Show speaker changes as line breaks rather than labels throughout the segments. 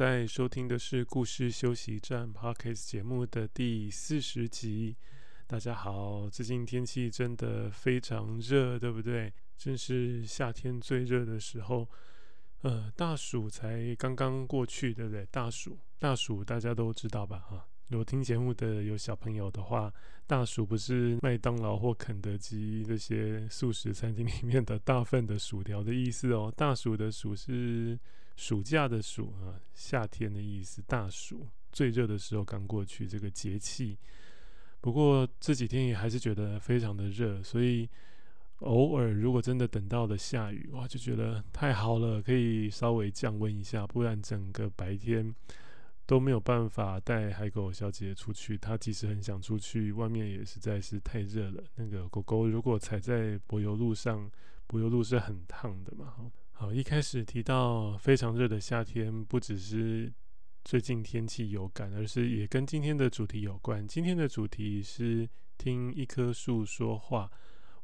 在收听的是故事休息站 Podcast 节目的第四十集。大家好，最近天气真的非常热，对不对？正是夏天最热的时候。呃，大暑才刚刚过去，对不对？大暑，大暑大家都知道吧？哈，如果听节目的有小朋友的话，大暑不是麦当劳或肯德基这些素食餐厅里面的大份的薯条的意思哦。大暑的暑是。暑假的暑啊，夏天的意思。大暑最热的时候刚过去，这个节气。不过这几天也还是觉得非常的热，所以偶尔如果真的等到了下雨，哇，就觉得太好了，可以稍微降温一下。不然整个白天都没有办法带海狗小姐出去。她其实很想出去，外面也实在是太热了。那个狗狗如果踩在柏油路上，柏油路是很烫的嘛，好，一开始提到非常热的夏天，不只是最近天气有感，而是也跟今天的主题有关。今天的主题是听一棵树说话。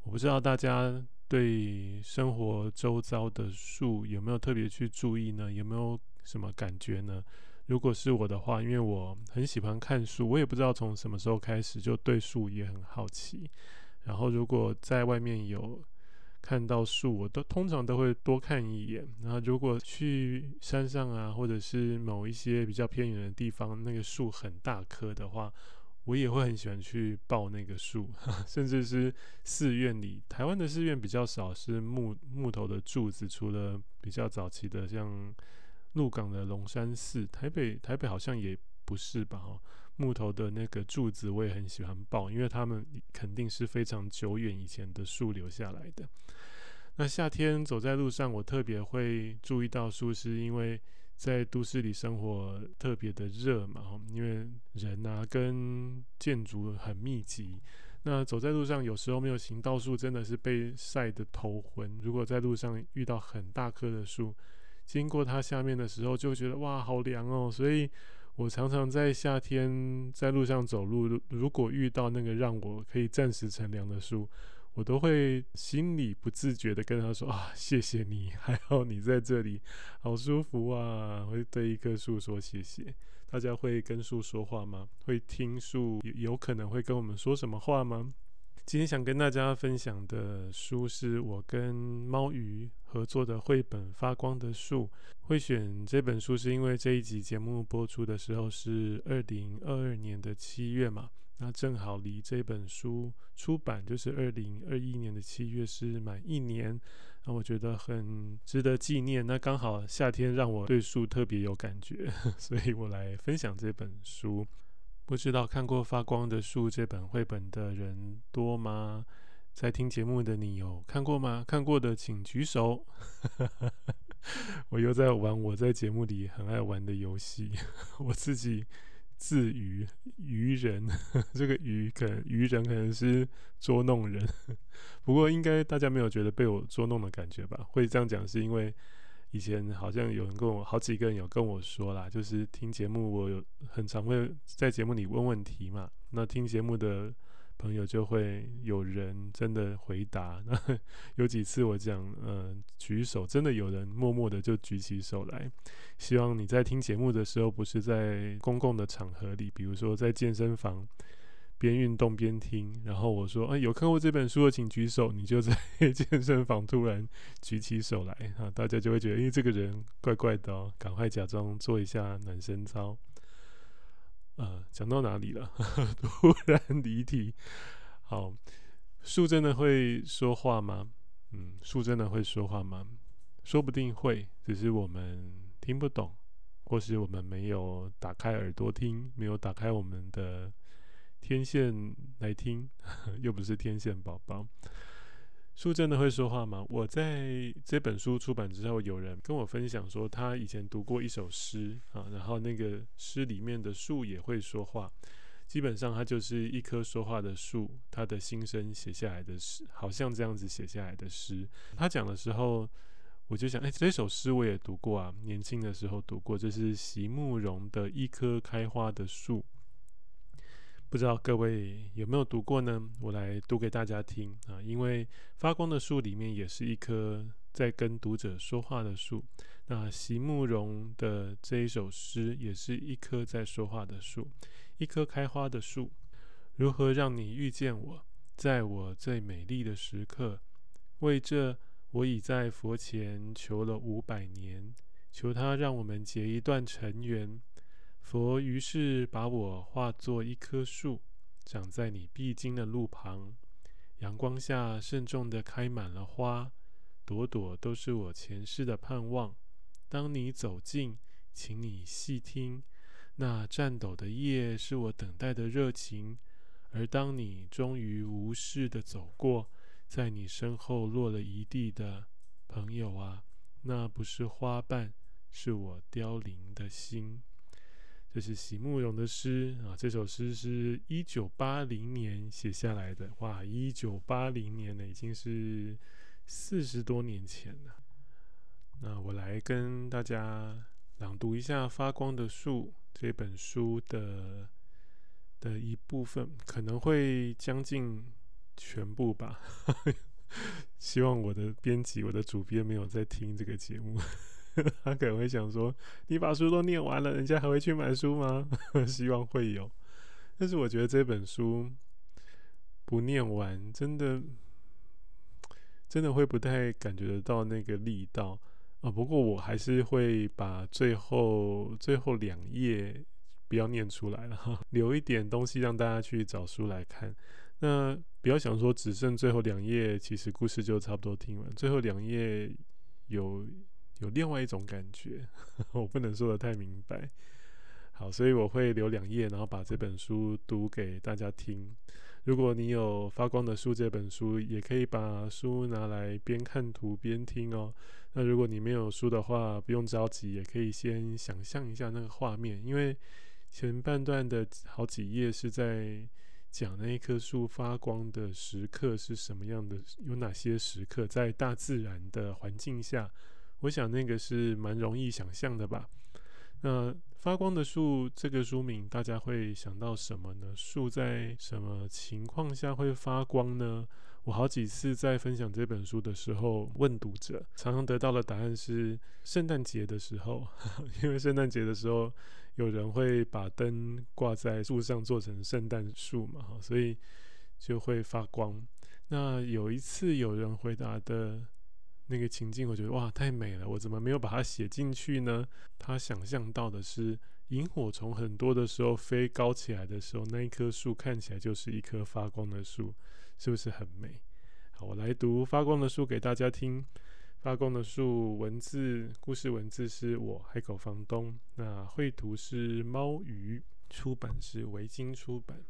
我不知道大家对生活周遭的树有没有特别去注意呢？有没有什么感觉呢？如果是我的话，因为我很喜欢看书，我也不知道从什么时候开始就对树也很好奇。然后如果在外面有看到树，我都通常都会多看一眼。然后，如果去山上啊，或者是某一些比较偏远的地方，那个树很大棵的话，我也会很喜欢去抱那个树。甚至是寺院里，台湾的寺院比较少是木木头的柱子，除了比较早期的像鹿港的龙山寺，台北台北好像也不是吧？哈。木头的那个柱子，我也很喜欢抱，因为它们肯定是非常久远以前的树留下来的。那夏天走在路上，我特别会注意到树，是因为在都市里生活特别的热嘛，因为人啊跟建筑很密集。那走在路上，有时候没有行道树，真的是被晒得头昏。如果在路上遇到很大棵的树，经过它下面的时候，就觉得哇，好凉哦，所以。我常常在夏天在路上走路，如果遇到那个让我可以暂时乘凉的树，我都会心里不自觉地跟他说啊，谢谢你，还好你在这里，好舒服啊！会对一棵树说谢谢。大家会跟树说话吗？会听树有可能会跟我们说什么话吗？今天想跟大家分享的书是我跟猫鱼合作的绘本《发光的树》。会选这本书是因为这一集节目播出的时候是二零二二年的七月嘛，那正好离这本书出版就是二零二一年的七月是满一年，那我觉得很值得纪念。那刚好夏天让我对树特别有感觉，所以我来分享这本书。不知道看过《发光的树》这本绘本的人多吗？在听节目的你有看过吗？看过的请举手。我又在玩我在节目里很爱玩的游戏，我自己自娱娱人，这个娱可能娱人可能是捉弄人，不过应该大家没有觉得被我捉弄的感觉吧？会这样讲是因为。以前好像有人跟我，好几个人有跟我说啦，就是听节目，我有很常会在节目里问问题嘛。那听节目的朋友就会有人真的回答。有几次我讲，嗯、呃，举手，真的有人默默的就举起手来。希望你在听节目的时候，不是在公共的场合里，比如说在健身房。边运动边听，然后我说：“哎，有看过这本书的请举手。”你就在 健身房突然举起手来，啊，大家就会觉得，哎，这个人怪怪的，赶快假装做一下暖身操。呃，讲到哪里了？突然离题。好，树真的会说话吗？嗯，树真的会说话吗？说不定会，只是我们听不懂，或是我们没有打开耳朵听，没有打开我们的。天线来听，又不是天线宝宝。树真的会说话吗？我在这本书出版之后，有人跟我分享说，他以前读过一首诗啊，然后那个诗里面的树也会说话。基本上，它就是一棵说话的树，他的心声写下来的诗，好像这样子写下来的诗。他讲的时候，我就想，哎，这首诗我也读过啊，年轻的时候读过，这是席慕蓉的一棵开花的树。不知道各位有没有读过呢？我来读给大家听啊，因为发光的树里面也是一棵在跟读者说话的树。那席慕蓉的这一首诗也是一棵在说话的树。一棵开花的树，如何让你遇见我，在我最美丽的时刻？为这，我已在佛前求了五百年，求他让我们结一段尘缘。佛于是把我化作一棵树，长在你必经的路旁，阳光下慎重地开满了花，朵朵都是我前世的盼望。当你走近，请你细听。那颤抖的叶是我等待的热情，而当你终于无视的走过，在你身后落了一地的朋友啊，那不是花瓣，是我凋零的心。这是席慕蓉的诗啊，这首诗是一九八零年写下来的，哇，一九八零年呢，已经是四十多年前了。那我来跟大家朗读一下《发光的树》。这本书的的一部分可能会将近全部吧，希望我的编辑、我的主编没有在听这个节目，他可能会想说：“你把书都念完了，人家还会去买书吗？” 希望会有，但是我觉得这本书不念完，真的真的会不太感觉得到那个力道。啊，不过我还是会把最后最后两页不要念出来了，留一点东西让大家去找书来看。那不要想说只剩最后两页，其实故事就差不多听完。最后两页有有另外一种感觉，我不能说得太明白。好，所以我会留两页，然后把这本书读给大家听。如果你有《发光的树》这本书，也可以把书拿来边看图边听哦。那如果你没有书的话，不用着急，也可以先想象一下那个画面，因为前半段的好几页是在讲那一棵树发光的时刻是什么样的，有哪些时刻在大自然的环境下，我想那个是蛮容易想象的吧。那发光的树这个书名，大家会想到什么呢？树在什么情况下会发光呢？我好几次在分享这本书的时候问读者，常常得到的答案是圣诞节的时候，因为圣诞节的时候有人会把灯挂在树上做成圣诞树嘛，所以就会发光。那有一次有人回答的。那个情境，我觉得哇，太美了！我怎么没有把它写进去呢？他想象到的是萤火虫很多的时候飞高起来的时候，那一棵树看起来就是一棵发光的树，是不是很美？好，我来读《发光的树》给大家听。《发光的树》文字故事文字是我海狗房东，那绘图是猫鱼，出版是维京出版。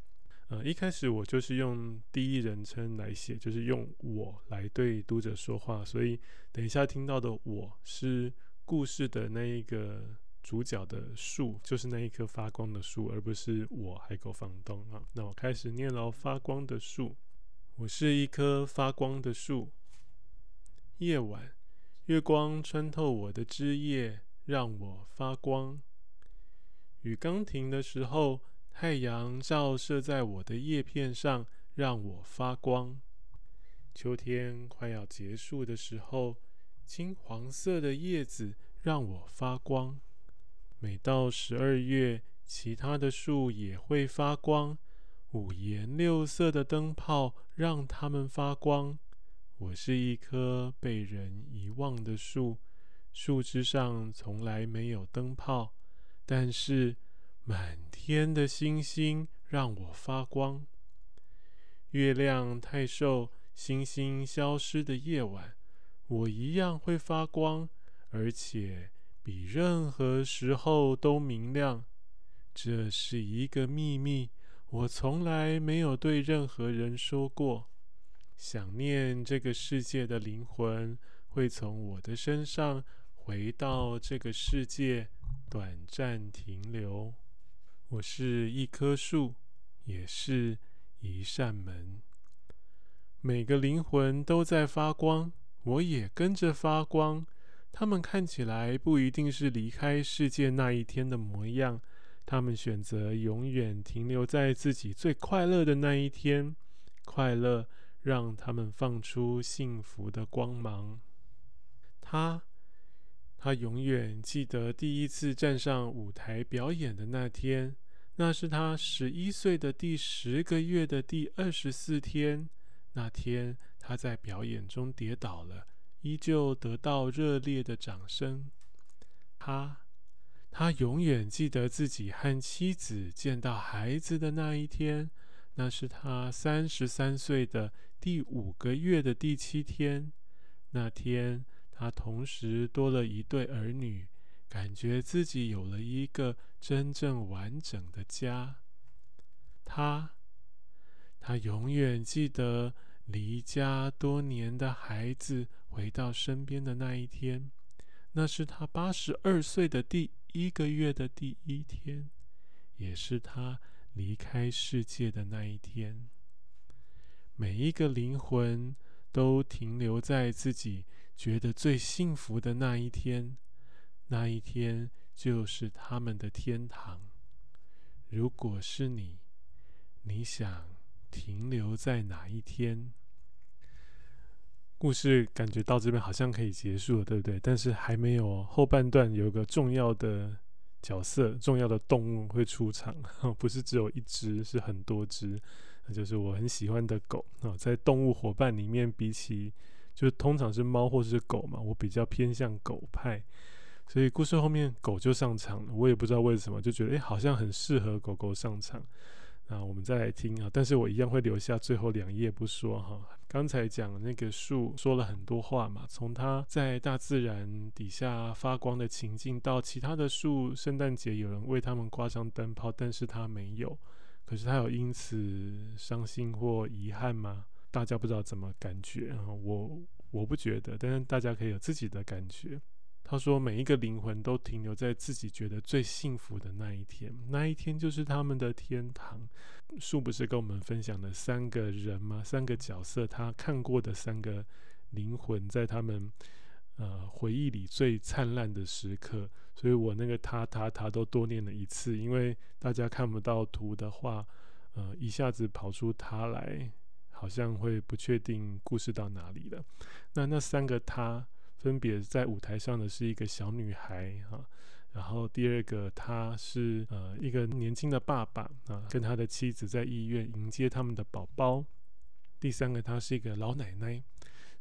呃，一开始我就是用第一人称来写，就是用我来对读者说话，所以等一下听到的我是故事的那一个主角的树，就是那一棵发光的树，而不是我海狗房东啊。那我开始念了，发光的树，我是一棵发光的树。夜晚，月光穿透我的枝叶，让我发光。雨刚停的时候。太阳照射在我的叶片上，让我发光。秋天快要结束的时候，金黄色的叶子让我发光。每到十二月，其他的树也会发光。五颜六色的灯泡让它们发光。我是一棵被人遗忘的树，树枝上从来没有灯泡，但是。满天的星星让我发光。月亮太瘦，星星消失的夜晚，我一样会发光，而且比任何时候都明亮。这是一个秘密，我从来没有对任何人说过。想念这个世界的灵魂会从我的身上回到这个世界，短暂停留。我是一棵树，也是一扇门。每个灵魂都在发光，我也跟着发光。他们看起来不一定是离开世界那一天的模样，他们选择永远停留在自己最快乐的那一天。快乐让他们放出幸福的光芒。他，他永远记得第一次站上舞台表演的那天，那是他十一岁的第十个月的第二十四天。那天他在表演中跌倒了，依旧得到热烈的掌声。他，他永远记得自己和妻子见到孩子的那一天，那是他三十三岁的第五个月的第七天。那天他同时多了一对儿女，感觉自己有了一个真正完整的家。他，他永远记得。离家多年的孩子回到身边的那一天，那是他八十二岁的第一个月的第一天，也是他离开世界的那一天。每一个灵魂都停留在自己觉得最幸福的那一天，那一天就是他们的天堂。如果是你，你想停留在哪一天？故事感觉到这边好像可以结束了，对不对？但是还没有后半段，有个重要的角色、重要的动物会出场，不是只有一只，是很多只，那就是我很喜欢的狗啊。在动物伙伴里面，比起就通常是猫或是狗嘛，我比较偏向狗派，所以故事后面狗就上场了。我也不知道为什么，就觉得诶，好像很适合狗狗上场。那我们再来听啊，但是我一样会留下最后两页不说哈。刚才讲那个树说了很多话嘛，从它在大自然底下发光的情境，到其他的树，圣诞节有人为他们挂上灯泡，但是它没有。可是它有因此伤心或遗憾吗？大家不知道怎么感觉啊，我我不觉得，但是大家可以有自己的感觉。他说：“每一个灵魂都停留在自己觉得最幸福的那一天，那一天就是他们的天堂。”树不是跟我们分享了三个人吗？三个角色，他看过的三个灵魂，在他们呃回忆里最灿烂的时刻。所以我那个他他他都多念了一次，因为大家看不到图的话，呃，一下子跑出他来，好像会不确定故事到哪里了。那那三个他。分别在舞台上的是一个小女孩哈，然后第二个他是呃一个年轻的爸爸啊，跟他的妻子在医院迎接他们的宝宝。第三个他是一个老奶奶，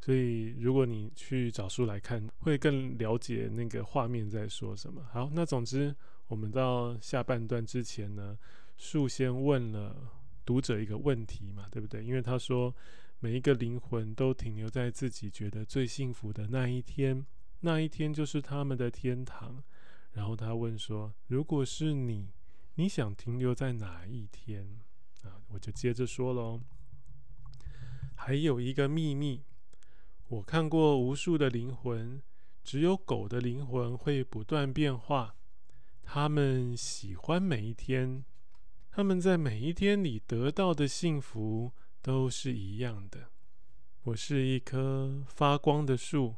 所以如果你去找书来看，会更了解那个画面在说什么。好，那总之我们到下半段之前呢，树先问了读者一个问题嘛，对不对？因为他说。每一个灵魂都停留在自己觉得最幸福的那一天，那一天就是他们的天堂。然后他问说：“如果是你，你想停留在哪一天？”啊，我就接着说喽。还有一个秘密，我看过无数的灵魂，只有狗的灵魂会不断变化。他们喜欢每一天，他们在每一天里得到的幸福。都是一样的。我是一棵发光的树，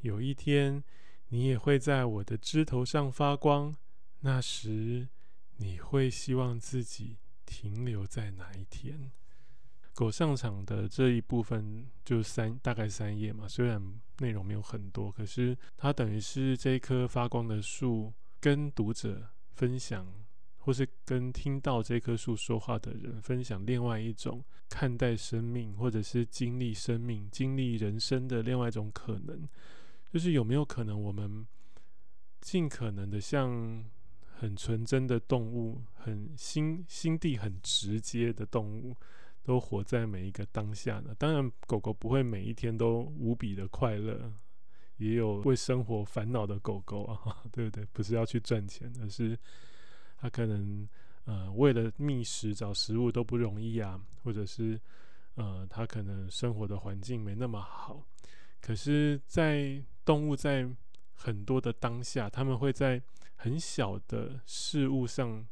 有一天你也会在我的枝头上发光。那时你会希望自己停留在哪一天？狗上场的这一部分就三，大概三页嘛，虽然内容没有很多，可是它等于是这棵发光的树跟读者分享。或是跟听到这棵树说话的人分享另外一种看待生命，或者是经历生命、经历人生的另外一种可能，就是有没有可能我们尽可能的像很纯真的动物，很心心地很直接的动物，都活在每一个当下呢？当然，狗狗不会每一天都无比的快乐，也有为生活烦恼的狗狗啊，对不对？不是要去赚钱，而是。他可能呃为了觅食找食物都不容易啊，或者是呃，他可能生活的环境没那么好。可是，在动物在很多的当下，他们会在很小的事物上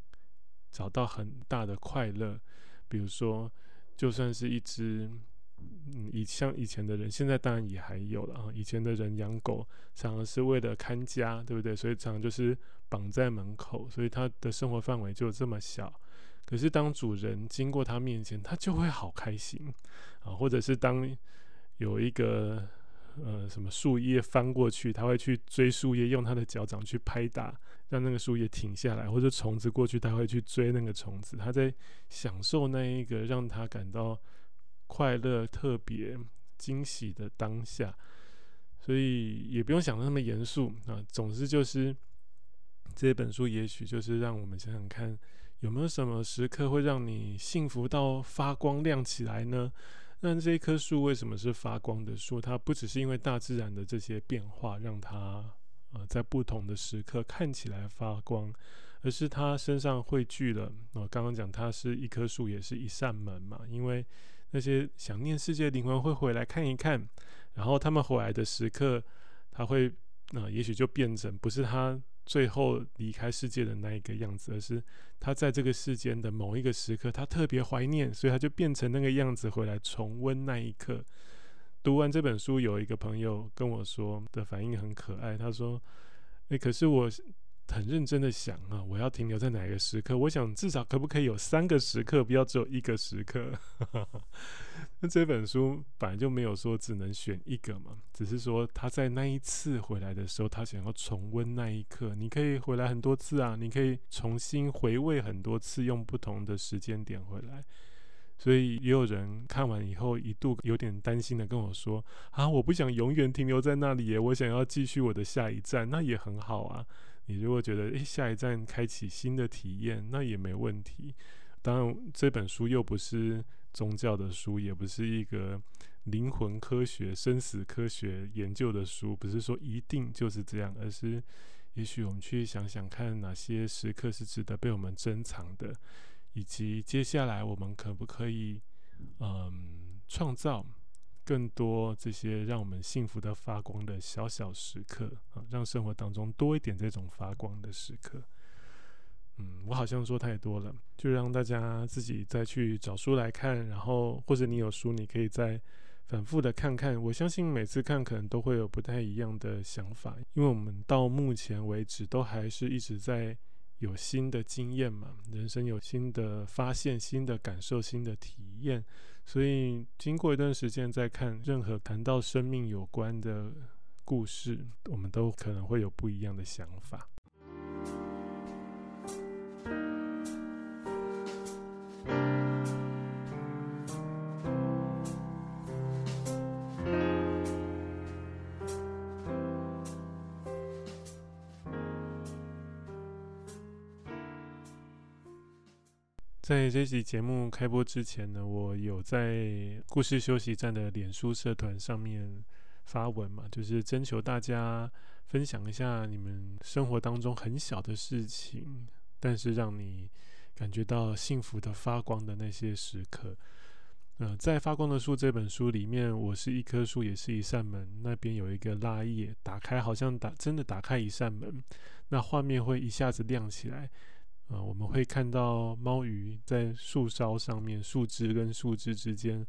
找到很大的快乐。比如说，就算是一只，嗯，以像以前的人，现在当然也还有了啊。以前的人养狗，常常是为了看家，对不对？所以常常就是绑在门口，所以他的生活范围就这么小。可是当主人经过他面前，他就会好开心啊。或者是当有一个呃什么树叶翻过去，他会去追树叶，用他的脚掌去拍打，让那个树叶停下来。或者虫子过去，他会去追那个虫子，他在享受那一个让他感到。快乐、特别惊喜的当下，所以也不用想的那么严肃啊。总之就是这本书，也许就是让我们想想看，有没有什么时刻会让你幸福到发光亮起来呢？那这一棵树为什么是发光的树？它不只是因为大自然的这些变化让它呃在不同的时刻看起来发光，而是它身上汇聚了。我刚刚讲它是一棵树，也是一扇门嘛，因为。那些想念世界的灵魂会回来看一看，然后他们回来的时刻，它会，呃，也许就变成不是他最后离开世界的那一个样子，而是他在这个世间的某一个时刻，他特别怀念，所以他就变成那个样子回来重温那一刻。读完这本书，有一个朋友跟我说的反应很可爱，他说：“诶，可是我。”很认真的想啊，我要停留在哪一个时刻？我想至少可不可以有三个时刻，不要只有一个时刻。那这本书本来就没有说只能选一个嘛，只是说他在那一次回来的时候，他想要重温那一刻。你可以回来很多次啊，你可以重新回味很多次，用不同的时间点回来。所以也有人看完以后一度有点担心的跟我说：“啊，我不想永远停留在那里耶，我想要继续我的下一站。”那也很好啊。你如果觉得诶，下一站开启新的体验，那也没问题。当然，这本书又不是宗教的书，也不是一个灵魂科学、生死科学研究的书，不是说一定就是这样，而是也许我们去想想看，哪些时刻是值得被我们珍藏的，以及接下来我们可不可以嗯创造。更多这些让我们幸福的发光的小小时刻啊，让生活当中多一点这种发光的时刻。嗯，我好像说太多了，就让大家自己再去找书来看，然后或者你有书，你可以再反复的看看。我相信每次看可能都会有不太一样的想法，因为我们到目前为止都还是一直在有新的经验嘛，人生有新的发现、新的感受、新的体验。所以，经过一段时间再看任何谈到生命有关的故事，我们都可能会有不一样的想法。在这期节目开播之前呢，我有在故事休息站的脸书社团上面发文嘛，就是征求大家分享一下你们生活当中很小的事情，但是让你感觉到幸福的发光的那些时刻。呃，在《发光的树》这本书里面，我是一棵树，也是一扇门，那边有一个拉页，打开好像打真的打开一扇门，那画面会一下子亮起来。呃，我们会看到猫鱼在树梢上面，树枝跟树枝之间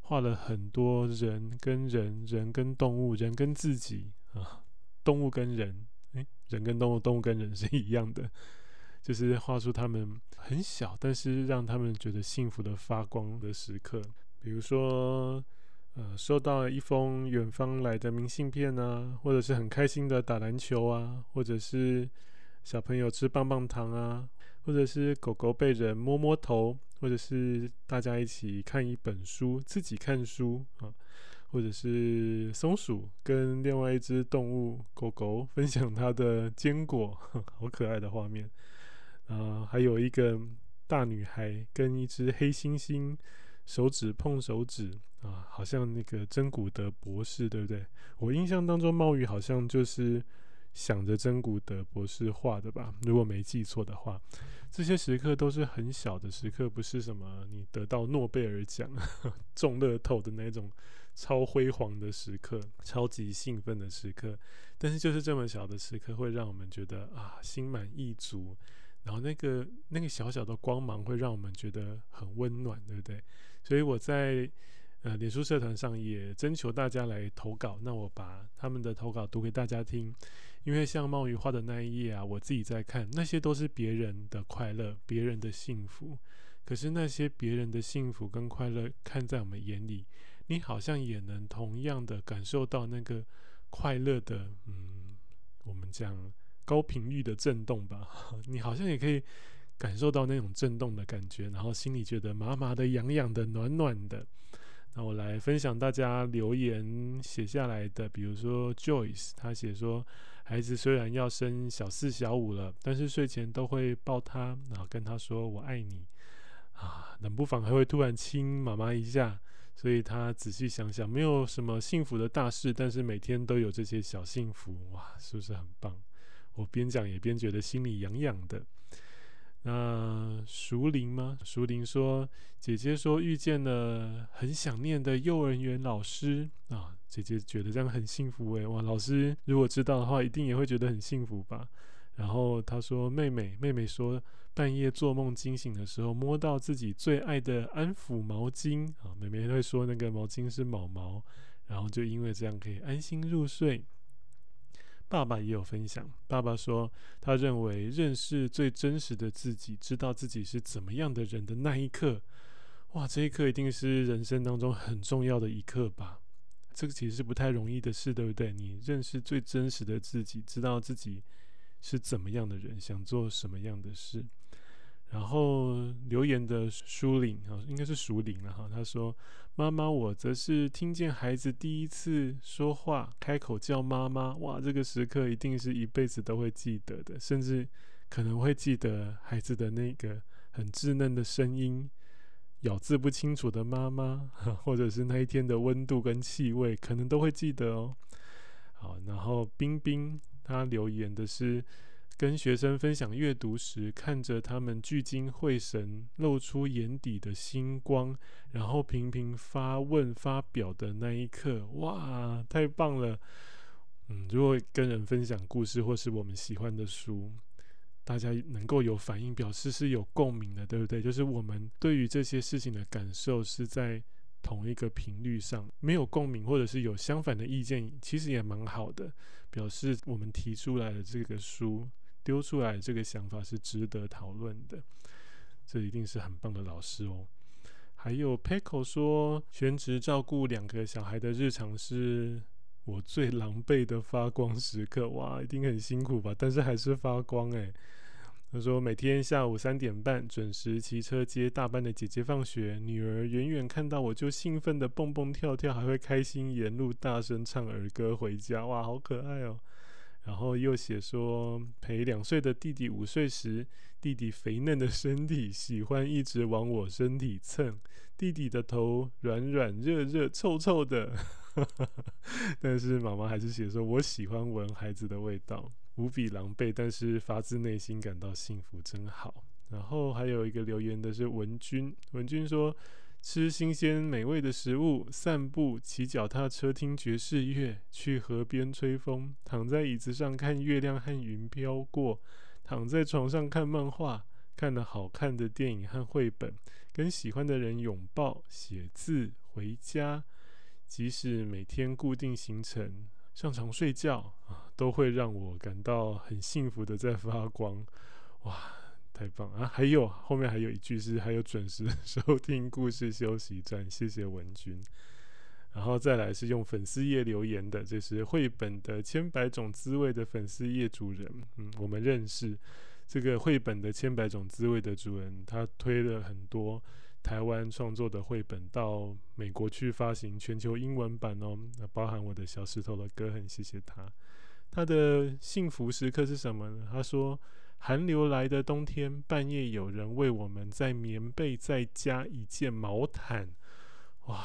画了很多人跟人，人跟动物，人跟自己啊，动物跟人，诶，人跟动物，动物跟人是一样的，就是画出他们很小，但是让他们觉得幸福的发光的时刻。比如说，呃，收到一封远方来的明信片啊，或者是很开心的打篮球啊，或者是小朋友吃棒棒糖啊。或者是狗狗被人摸摸头，或者是大家一起看一本书，自己看书啊，或者是松鼠跟另外一只动物狗狗分享它的坚果，好可爱的画面啊！还有一个大女孩跟一只黑猩猩手指碰手指啊，好像那个珍古德博士，对不对？我印象当中，猫鱼好像就是想着珍古德博士画的吧，如果没记错的话，这些时刻都是很小的时刻，不是什么你得到诺贝尔奖、中乐透的那种超辉煌的时刻、超级兴奋的时刻。但是就是这么小的时刻，会让我们觉得啊，心满意足。然后那个那个小小的光芒，会让我们觉得很温暖，对不对？所以我在。呃，脸书社团上也征求大家来投稿，那我把他们的投稿读给大家听。因为像冒雨画的那一页啊，我自己在看，那些都是别人的快乐，别人的幸福。可是那些别人的幸福跟快乐，看在我们眼里，你好像也能同样的感受到那个快乐的，嗯，我们讲高频率的震动吧。你好像也可以感受到那种震动的感觉，然后心里觉得麻麻的、痒痒的、暖暖的。那我来分享大家留言写下来的，比如说 Joyce，他写说，孩子虽然要升小四小五了，但是睡前都会抱他，然后跟他说我爱你啊，冷不防还会突然亲妈妈一下，所以他仔细想想，没有什么幸福的大事，但是每天都有这些小幸福，哇，是不是很棒？我边讲也边觉得心里痒痒的。那淑玲吗？淑玲说：“姐姐说遇见了很想念的幼儿园老师啊，姐姐觉得这样很幸福诶。哇，老师如果知道的话，一定也会觉得很幸福吧。”然后她说：“妹妹，妹妹说半夜做梦惊醒的时候，摸到自己最爱的安抚毛巾啊，妹妹会说那个毛巾是毛毛，然后就因为这样可以安心入睡。”爸爸也有分享。爸爸说，他认为认识最真实的自己，知道自己是怎么样的人的那一刻，哇，这一刻一定是人生当中很重要的一刻吧？这个其实是不太容易的事，对不对？你认识最真实的自己，知道自己是怎么样的人，想做什么样的事。然后留言的舒玲啊，应该是淑玲了哈。他说：“妈妈，我则是听见孩子第一次说话，开口叫妈妈，哇，这个时刻一定是一辈子都会记得的，甚至可能会记得孩子的那个很稚嫩的声音，咬字不清楚的妈妈，或者是那一天的温度跟气味，可能都会记得哦。”好，然后冰冰他留言的是。跟学生分享阅读时，看着他们聚精会神，露出眼底的星光，然后频频发问发表的那一刻，哇，太棒了！嗯，如果跟人分享故事或是我们喜欢的书，大家能够有反应，表示是有共鸣的，对不对？就是我们对于这些事情的感受是在同一个频率上，没有共鸣或者是有相反的意见，其实也蛮好的，表示我们提出来的这个书。丢出来这个想法是值得讨论的，这一定是很棒的老师哦。还有 Peco 说，全职照顾两个小孩的日常是我最狼狈的发光时刻，哇，一定很辛苦吧？但是还是发光诶。他说每天下午三点半准时骑车接大班的姐姐放学，女儿远远看到我就兴奋的蹦蹦跳跳，还会开心沿路大声唱儿歌回家，哇，好可爱哦。然后又写说，陪两岁的弟弟午睡时，弟弟肥嫩的身体喜欢一直往我身体蹭，弟弟的头软软热热臭臭的，但是妈妈还是写说，我喜欢闻孩子的味道，无比狼狈，但是发自内心感到幸福，真好。然后还有一个留言的是文君，文君说。吃新鲜美味的食物，散步、骑脚踏车、听爵士乐，去河边吹风，躺在椅子上看月亮和云飘过，躺在床上看漫画，看了好看的电影和绘本，跟喜欢的人拥抱，写字，回家。即使每天固定行程，上床睡觉啊，都会让我感到很幸福的在发光。哇！太棒啊！还有后面还有一句是还有准时收听故事休息站，谢谢文君。然后再来是用粉丝页留言的，这是绘本的千百种滋味的粉丝页主人。嗯，我们认识这个绘本的千百种滋味的主人，他推了很多台湾创作的绘本到美国去发行全球英文版哦。那包含我的小石头的歌，很谢谢他。他的幸福时刻是什么呢？他说。寒流来的冬天，半夜有人为我们在棉被再加一件毛毯，哇，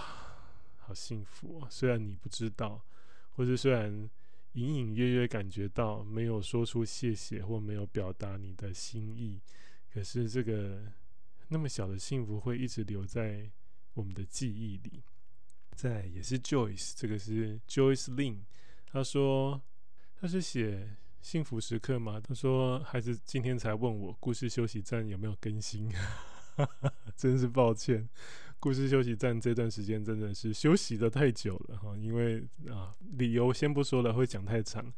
好幸福啊！虽然你不知道，或者虽然隐隐约约感觉到没有说出谢谢或没有表达你的心意，可是这个那么小的幸福会一直留在我们的记忆里。再也是 Joyce，这个是 Joyce Lin，他说他是写幸福时刻吗？他说孩子今天才问我故事休息站有没有更新，真是抱歉。故事休息站这段时间真的是休息得太久了哈，因为啊，理由先不说了，会讲太长。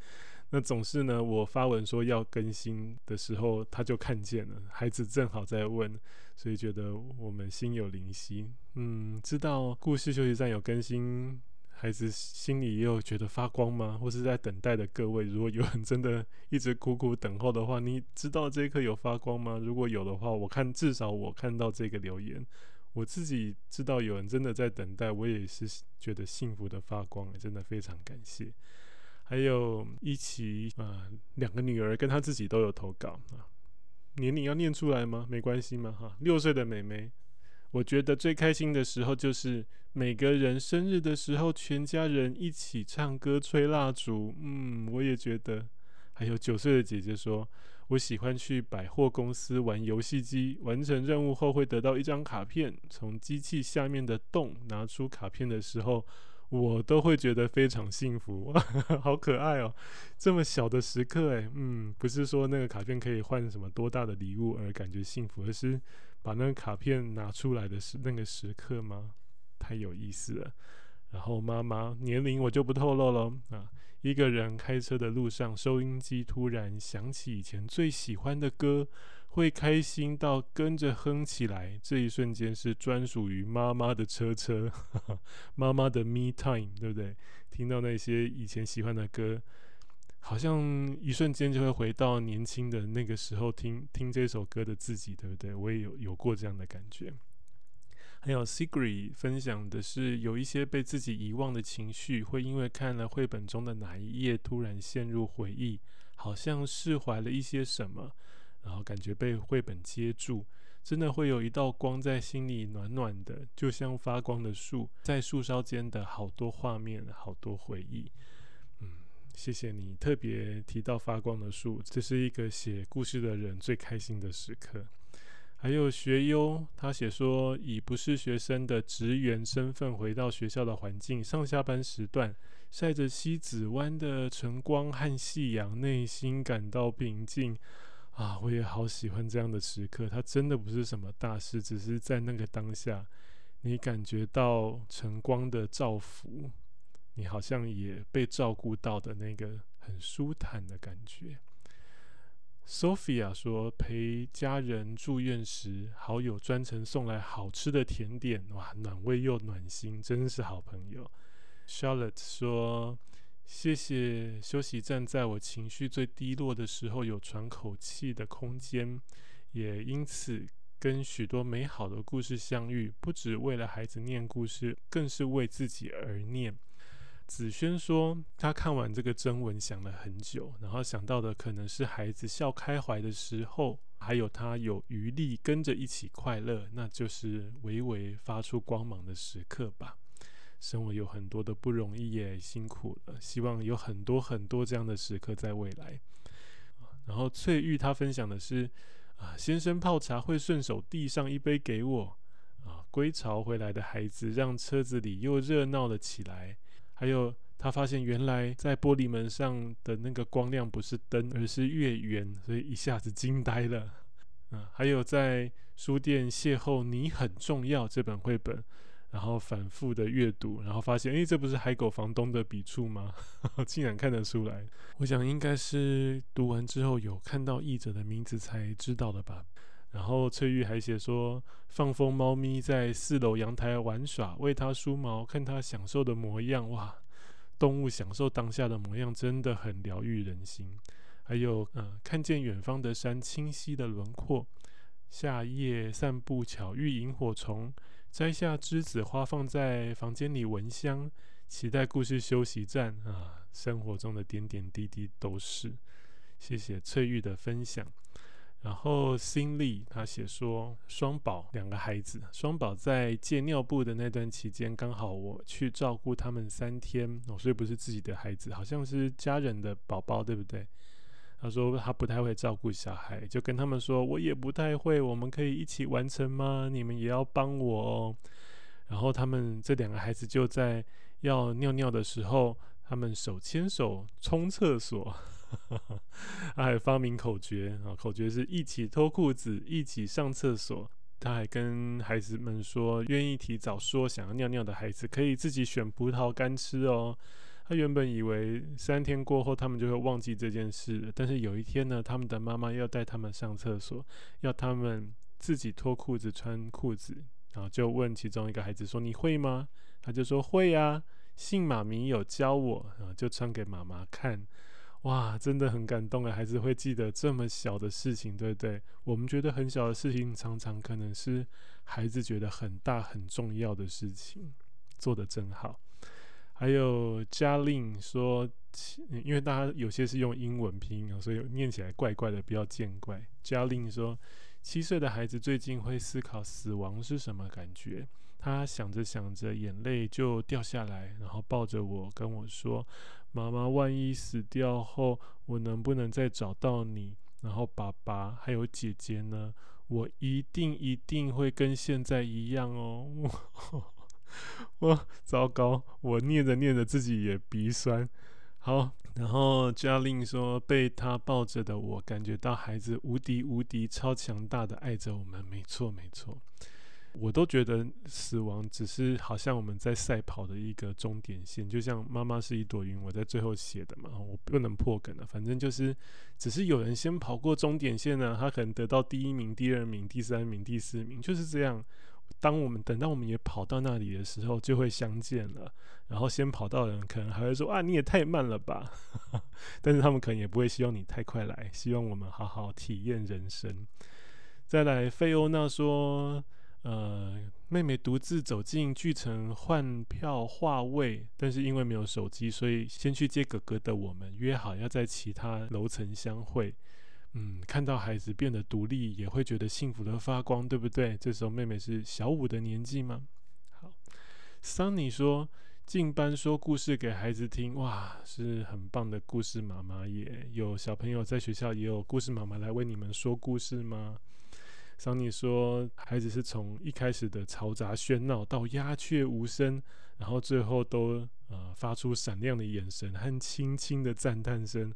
那总是呢，我发文说要更新的时候，他就看见了，孩子正好在问，所以觉得我们心有灵犀。嗯，知道故事休息站有更新，孩子心里也有觉得发光吗？或是在等待的各位，如果有人真的一直苦苦等候的话，你知道这一刻有发光吗？如果有的话，我看至少我看到这个留言。我自己知道有人真的在等待，我也是觉得幸福的发光，真的非常感谢。还有一起啊，两个女儿跟她自己都有投稿啊，年龄要念出来吗？没关系吗？哈，六岁的妹妹，我觉得最开心的时候就是每个人生日的时候，全家人一起唱歌、吹蜡烛。嗯，我也觉得。还有九岁的姐姐说。我喜欢去百货公司玩游戏机，完成任务后会得到一张卡片。从机器下面的洞拿出卡片的时候，我都会觉得非常幸福，好可爱哦！这么小的时刻，诶，嗯，不是说那个卡片可以换什么多大的礼物而感觉幸福，而是把那个卡片拿出来的时那个时刻吗？太有意思了。然后妈妈年龄我就不透露了啊。一个人开车的路上，收音机突然响起以前最喜欢的歌，会开心到跟着哼起来。这一瞬间是专属于妈妈的车车，哈哈，妈妈的 me time，对不对？听到那些以前喜欢的歌，好像一瞬间就会回到年轻的那个时候听，听这首歌的自己，对不对？我也有有过这样的感觉。还有 Sigri 分享的是，有一些被自己遗忘的情绪，会因为看了绘本中的哪一页，突然陷入回忆，好像释怀了一些什么，然后感觉被绘本接住，真的会有一道光在心里暖暖的，就像发光的树，在树梢间的好多画面，好多回忆。嗯，谢谢你特别提到发光的树，这是一个写故事的人最开心的时刻。还有学优，他写说，以不是学生的职员身份回到学校的环境，上下班时段晒着西子湾的晨光和夕阳，内心感到平静啊！我也好喜欢这样的时刻，它真的不是什么大事，只是在那个当下，你感觉到晨光的照拂，你好像也被照顾到的那个很舒坦的感觉。Sophia 说：“陪家人住院时，好友专程送来好吃的甜点，哇，暖胃又暖心，真是好朋友。” Charlotte 说：“谢谢休息站，在我情绪最低落的时候有喘口气的空间，也因此跟许多美好的故事相遇，不只为了孩子念故事，更是为自己而念。”子轩说，他看完这个征文想了很久，然后想到的可能是孩子笑开怀的时候，还有他有余力跟着一起快乐，那就是微微发出光芒的时刻吧。生活有很多的不容易也，辛苦了，希望有很多很多这样的时刻在未来。然后翠玉她分享的是，啊，先生泡茶会顺手递上一杯给我，啊，归巢回来的孩子让车子里又热闹了起来。还有，他发现原来在玻璃门上的那个光亮不是灯，而是月圆，所以一下子惊呆了。嗯，还有在书店邂逅《你很重要》这本绘本，然后反复的阅读，然后发现，诶，这不是海狗房东的笔触吗？竟然看得出来。我想应该是读完之后有看到译者的名字才知道的吧。然后翠玉还写说，放风猫咪在四楼阳台玩耍，为它梳毛，看它享受的模样，哇，动物享受当下的模样真的很疗愈人心。还有，嗯，看见远方的山清晰的轮廓，夏夜散步巧遇萤火虫，摘下栀子花放在房间里闻香，期待故事休息站啊，生活中的点点滴滴都是。谢谢翠玉的分享。然后新力他写说，双宝两个孩子，双宝在戒尿布的那段期间，刚好我去照顾他们三天，哦，所以不是自己的孩子，好像是家人的宝宝，对不对？他说他不太会照顾小孩，就跟他们说，我也不太会，我们可以一起完成吗？你们也要帮我哦。然后他们这两个孩子就在要尿尿的时候，他们手牵手冲厕所。他还发明口诀啊，口诀是一起脱裤子，一起上厕所。他还跟孩子们说，愿意提早说想要尿尿的孩子，可以自己选葡萄干吃哦。他原本以为三天过后他们就会忘记这件事了，但是有一天呢，他们的妈妈要带他们上厕所，要他们自己脱裤子穿裤子，然后就问其中一个孩子说：“你会吗？”他就说：“会呀，信妈咪有教我。”然后就穿给妈妈看。哇，真的很感动啊！孩子会记得这么小的事情，对不对？我们觉得很小的事情，常常可能是孩子觉得很大很重要的事情，做得真好。还有嘉令说，因为大家有些是用英文拼音，所以念起来怪怪的，不要见怪。嘉令说，七岁的孩子最近会思考死亡是什么感觉。他想着想着，眼泪就掉下来，然后抱着我跟我说：“妈妈，万一死掉后，我能不能再找到你？然后爸爸还有姐姐呢？我一定一定会跟现在一样哦。” 我糟糕，我念着念着自己也鼻酸。好，然后嘉令说：“被他抱着的我，感觉到孩子无敌无敌超强大的爱着我们。”没错，没错。我都觉得死亡只是好像我们在赛跑的一个终点线，就像妈妈是一朵云，我在最后写的嘛，我不能破梗了。反正就是，只是有人先跑过终点线呢，他可能得到第一名、第二名、第三名、第四名，就是这样。当我们等到我们也跑到那里的时候，就会相见了。然后先跑到的人可能还会说：“啊，你也太慢了吧！” 但是他们可能也不会希望你太快来，希望我们好好体验人生。再来，费欧娜说。呃，妹妹独自走进巨城换票划位，但是因为没有手机，所以先去接哥哥的。我们约好要在其他楼层相会。嗯，看到孩子变得独立，也会觉得幸福的发光，对不对？这时候妹妹是小五的年纪吗？好，Sunny 说进班说故事给孩子听，哇，是很棒的故事妈妈耶。有小朋友在学校也有故事妈妈来为你们说故事吗？桑尼说，孩子是从一开始的嘈杂喧闹到鸦雀无声，然后最后都呃发出闪亮的眼神和轻轻的赞叹声。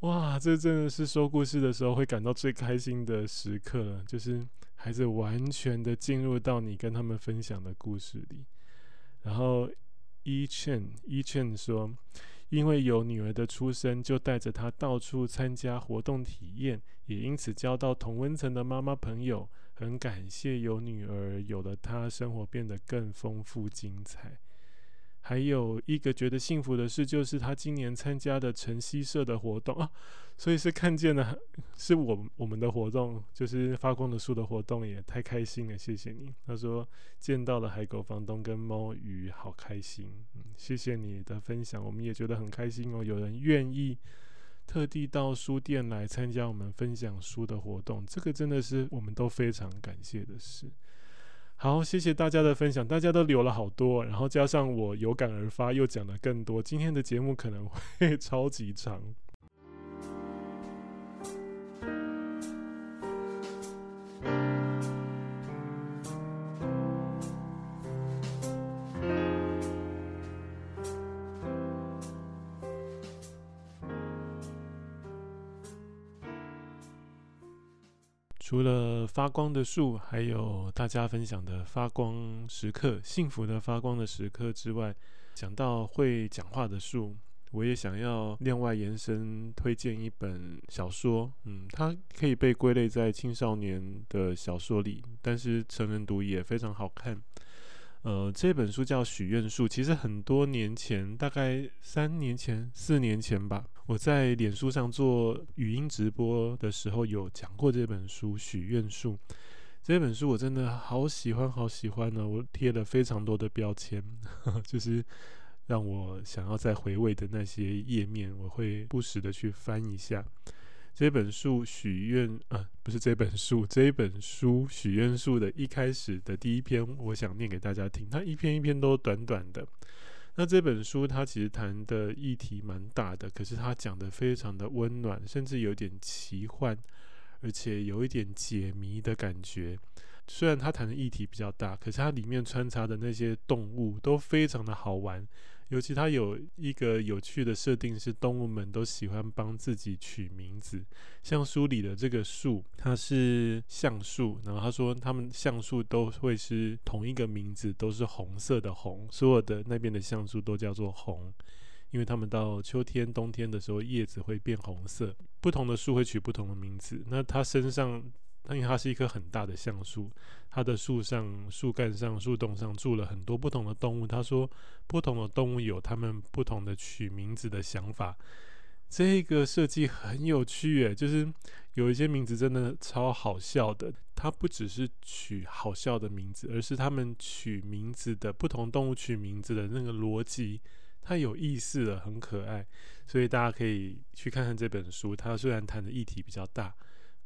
哇，这真的是说故事的时候会感到最开心的时刻了，就是孩子完全的进入到你跟他们分享的故事里。然后伊倩伊倩说。因为有女儿的出生，就带着她到处参加活动体验，也因此交到同温层的妈妈朋友。很感谢有女儿，有了她，生活变得更丰富精彩。还有一个觉得幸福的事，就是他今年参加的晨曦社的活动啊，所以是看见了，是我我们的活动，就是发光的树的活动，也太开心了，谢谢你。他说见到了海狗房东跟猫鱼，好开心，嗯，谢谢你的分享，我们也觉得很开心哦，有人愿意特地到书店来参加我们分享书的活动，这个真的是我们都非常感谢的事。好，谢谢大家的分享，大家都留了好多，然后加上我有感而发，又讲了更多，今天的节目可能会 超级长。除了发光的树，还有大家分享的发光时刻、幸福的发光的时刻之外，讲到会讲话的树，我也想要另外延伸推荐一本小说。嗯，它可以被归类在青少年的小说里，但是成人读也非常好看。呃，这本书叫《许愿树》，其实很多年前，大概三年前、四年前吧。我在脸书上做语音直播的时候，有讲过这本书《许愿树》。这本书我真的好喜欢，好喜欢呢！我贴了非常多的标签，呵呵，就是让我想要再回味的那些页面，我会不时的去翻一下。这本书许愿，呃，不是这本书，这本书许愿树的一开始的第一篇，我想念给大家听。它一篇一篇都短短的。那这本书它其实谈的议题蛮大的，可是它讲的非常的温暖，甚至有点奇幻，而且有一点解谜的感觉。虽然它谈的议题比较大，可是它里面穿插的那些动物都非常的好玩。尤其它有一个有趣的设定，是动物们都喜欢帮自己取名字。像书里的这个树，它是橡树，然后他说他们橡树都会是同一个名字，都是红色的红，所有的那边的橡树都叫做红，因为他们到秋天、冬天的时候叶子会变红色。不同的树会取不同的名字。那它身上。因为它是一棵很大的橡树，它的树上、树干上、树洞上住了很多不同的动物。他说，不同的动物有他们不同的取名字的想法。这个设计很有趣，诶，就是有一些名字真的超好笑的。它不只是取好笑的名字，而是他们取名字的不同动物取名字的那个逻辑，它有意思了，很可爱。所以大家可以去看看这本书。它虽然谈的议题比较大。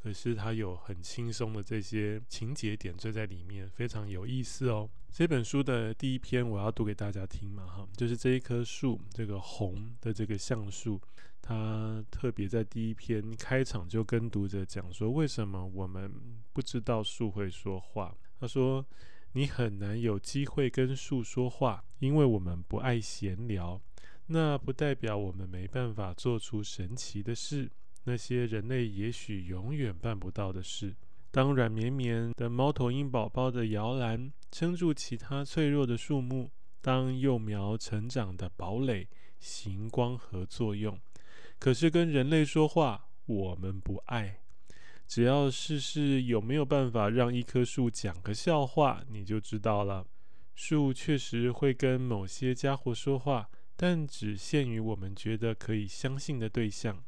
可是它有很轻松的这些情节点缀在里面，非常有意思哦。这本书的第一篇我要读给大家听嘛，哈，就是这一棵树，这个红的这个橡树，它特别在第一篇开场就跟读者讲说，为什么我们不知道树会说话？他说，你很难有机会跟树说话，因为我们不爱闲聊。那不代表我们没办法做出神奇的事。那些人类也许永远办不到的事。当软绵绵的猫头鹰宝宝的摇篮撑住其他脆弱的树木，当幼苗成长的堡垒行光合作用，可是跟人类说话，我们不爱。只要试试有没有办法让一棵树讲个笑话，你就知道了。树确实会跟某些家伙说话，但只限于我们觉得可以相信的对象。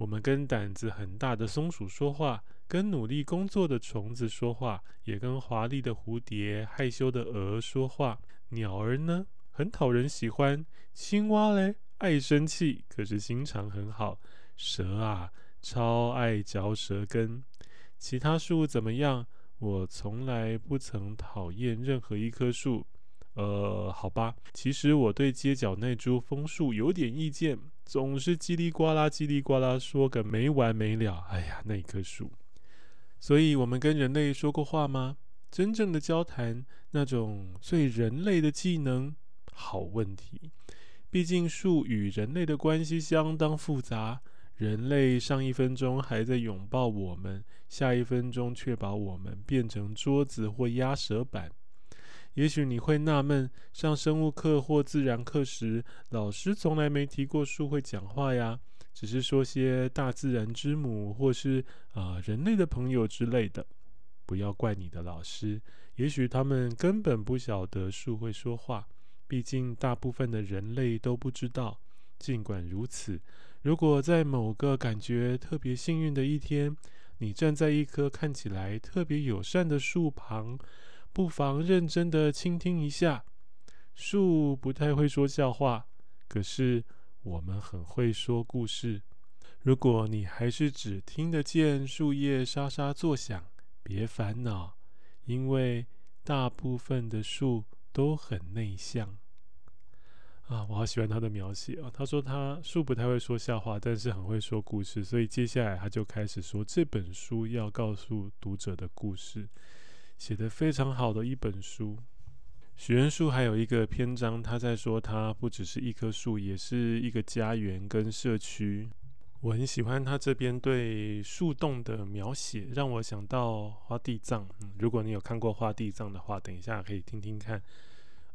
我们跟胆子很大的松鼠说话，跟努力工作的虫子说话，也跟华丽的蝴蝶、害羞的鹅说话。鸟儿呢，很讨人喜欢；青蛙嘞，爱生气，可是心肠很好。蛇啊，超爱嚼舌根。其他树怎么样？我从来不曾讨厌任何一棵树。呃，好吧，其实我对街角那株枫树有点意见。总是叽里呱啦，叽里呱啦说个没完没了。哎呀，那棵树。所以，我们跟人类说过话吗？真正的交谈，那种最人类的技能？好问题。毕竟，树与人类的关系相当复杂。人类上一分钟还在拥抱我们，下一分钟却把我们变成桌子或压舌板。也许你会纳闷，上生物课或自然课时，老师从来没提过树会讲话呀，只是说些大自然之母或是啊、呃、人类的朋友之类的。不要怪你的老师，也许他们根本不晓得树会说话。毕竟大部分的人类都不知道。尽管如此，如果在某个感觉特别幸运的一天，你站在一棵看起来特别友善的树旁。不妨认真的倾听一下。树不太会说笑话，可是我们很会说故事。如果你还是只听得见树叶沙沙作响，别烦恼，因为大部分的树都很内向。啊，我好喜欢他的描写啊！他说他树不太会说笑话，但是很会说故事。所以接下来他就开始说这本书要告诉读者的故事。写得非常好的一本书。许愿树还有一个篇章，他在说它不只是一棵树，也是一个家园跟社区。我很喜欢他这边对树洞的描写，让我想到花地藏。如果你有看过花地藏的话，等一下可以听听看。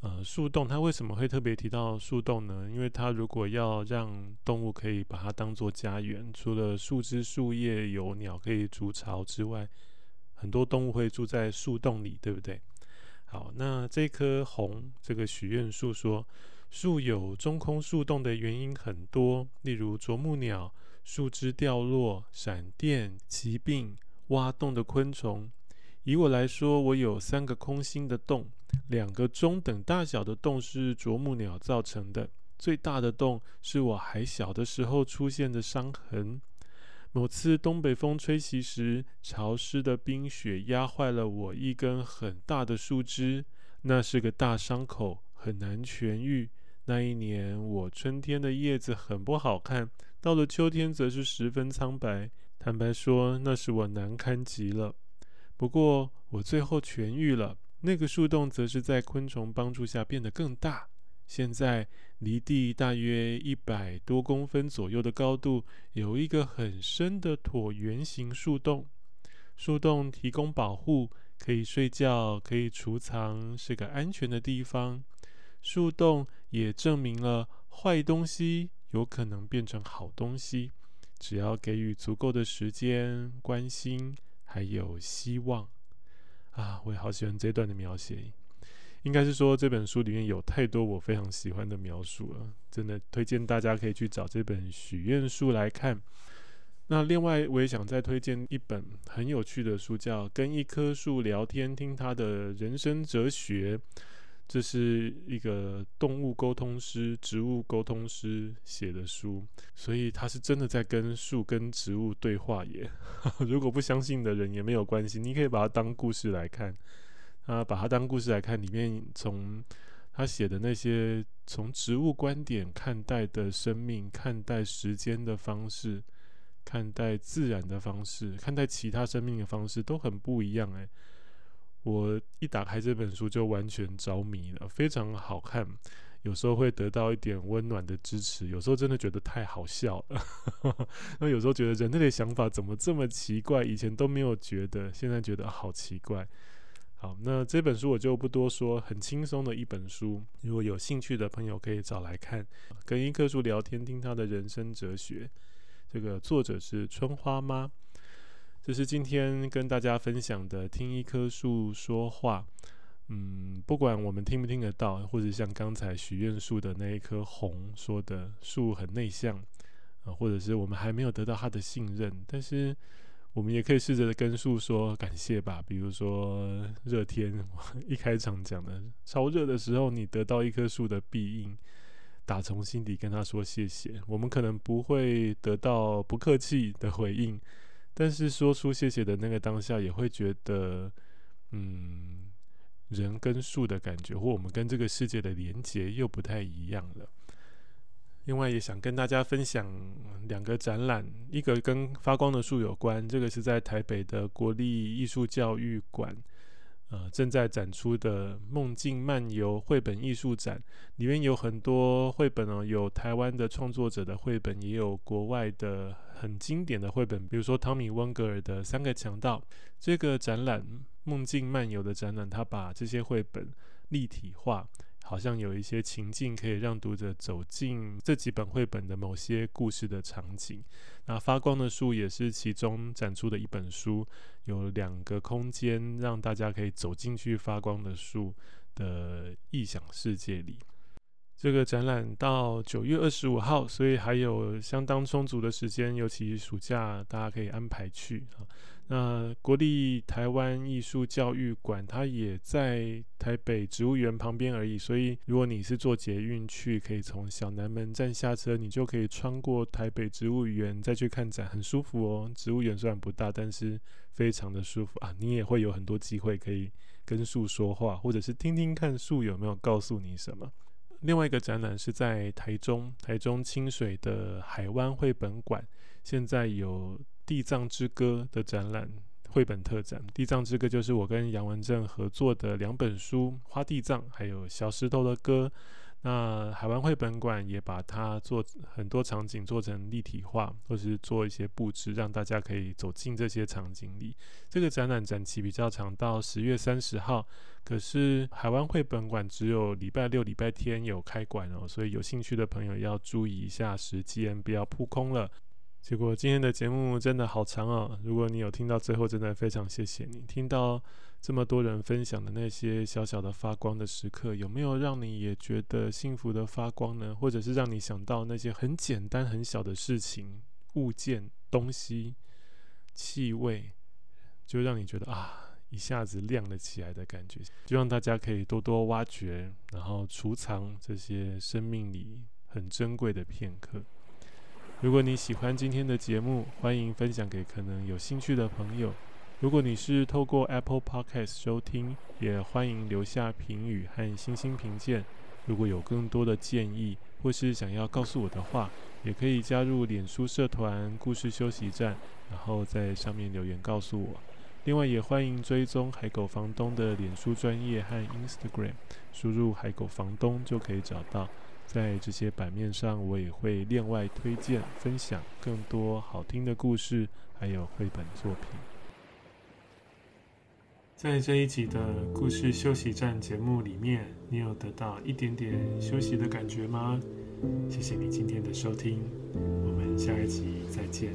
呃，树洞它为什么会特别提到树洞呢？因为它如果要让动物可以把它当做家园，除了树枝树叶有鸟可以筑巢之外，很多动物会住在树洞里，对不对？好，那这棵红这个许愿树说，树有中空树洞的原因很多，例如啄木鸟、树枝掉落、闪电、疾病、挖洞的昆虫。以我来说，我有三个空心的洞，两个中等大小的洞是啄木鸟造成的，最大的洞是我还小的时候出现的伤痕。某次东北风吹袭时，潮湿的冰雪压坏了我一根很大的树枝，那是个大伤口，很难痊愈。那一年，我春天的叶子很不好看，到了秋天则是十分苍白。坦白说，那是我难堪极了。不过，我最后痊愈了。那个树洞则是在昆虫帮助下变得更大。现在离地大约一百多公分左右的高度，有一个很深的椭圆形树洞。树洞提供保护，可以睡觉，可以储藏，是个安全的地方。树洞也证明了坏东西有可能变成好东西，只要给予足够的时间、关心，还有希望。啊，我也好喜欢这段的描写。应该是说，这本书里面有太多我非常喜欢的描述了，真的推荐大家可以去找这本许愿树来看。那另外，我也想再推荐一本很有趣的书，叫《跟一棵树聊天，听它的人生哲学》。这是一个动物沟通师、植物沟通师写的书，所以他是真的在跟树、跟植物对话耶。如果不相信的人也没有关系，你可以把它当故事来看。啊，把它当故事来看，里面从他写的那些从植物观点看待的生命、看待时间的方式、看待自然的方式、看待其他生命的方式都很不一样诶。我一打开这本书就完全着迷了，非常好看。有时候会得到一点温暖的支持，有时候真的觉得太好笑了。那有时候觉得人类的想法怎么这么奇怪，以前都没有觉得，现在觉得好奇怪。好，那这本书我就不多说，很轻松的一本书。如果有兴趣的朋友可以找来看。跟一棵树聊天，听他的人生哲学。这个作者是春花妈。这是今天跟大家分享的《听一棵树说话》。嗯，不管我们听不听得到，或者像刚才许愿树的那一棵红说的，树很内向啊，或者是我们还没有得到他的信任，但是。我们也可以试着跟树说感谢吧，比如说热天，一开场讲的超热的时候，你得到一棵树的庇荫，打从心底跟他说谢谢。我们可能不会得到不客气的回应，但是说出谢谢的那个当下，也会觉得，嗯，人跟树的感觉，或我们跟这个世界的连结又不太一样了。另外也想跟大家分享两个展览，一个跟发光的树有关，这个是在台北的国立艺术教育馆，呃，正在展出的《梦境漫游》绘本艺术展，里面有很多绘本哦，有台湾的创作者的绘本，也有国外的很经典的绘本，比如说汤米温格尔的《三个强盗》。这个展览《梦境漫游》的展览，他把这些绘本立体化。好像有一些情境可以让读者走进这几本绘本的某些故事的场景。那发光的树也是其中展出的一本书，有两个空间让大家可以走进去发光的树的异想世界里。这个展览到九月二十五号，所以还有相当充足的时间，尤其暑假大家可以安排去啊。那国立台湾艺术教育馆，它也在台北植物园旁边而已，所以如果你是坐捷运去，可以从小南门站下车，你就可以穿过台北植物园再去看展，很舒服哦。植物园虽然不大，但是非常的舒服啊。你也会有很多机会可以跟树说话，或者是听听看树有没有告诉你什么。另外一个展览是在台中，台中清水的海湾绘本馆，现在有。《地藏之歌》的展览绘本特展，《地藏之歌》就是我跟杨文正合作的两本书，《花地藏》还有《小石头的歌》。那海湾绘本馆也把它做很多场景做成立体化，或是做一些布置，让大家可以走进这些场景里。这个展览展期比较长，到十月三十号。可是海湾绘本馆只有礼拜六、礼拜天有开馆哦，所以有兴趣的朋友要注意一下时间，不要扑空了。结果今天的节目真的好长哦！如果你有听到最后，真的非常谢谢你。听到这么多人分享的那些小小的发光的时刻，有没有让你也觉得幸福的发光呢？或者是让你想到那些很简单很小的事情、物件、东西、气味，就让你觉得啊，一下子亮了起来的感觉？希望大家可以多多挖掘，然后储藏这些生命里很珍贵的片刻。如果你喜欢今天的节目，欢迎分享给可能有兴趣的朋友。如果你是透过 Apple Podcast 收听，也欢迎留下评语和星星评鉴。如果有更多的建议或是想要告诉我的话，也可以加入脸书社团“故事休息站”，然后在上面留言告诉我。另外，也欢迎追踪海狗房东的脸书专业和 Instagram，输入“海狗房东”就可以找到。在这些版面上，我也会另外推荐分享更多好听的故事，还有绘本作品。在这一集的故事休息站节目里面，你有得到一点点休息的感觉吗？谢谢你今天的收听，我们下一集再见。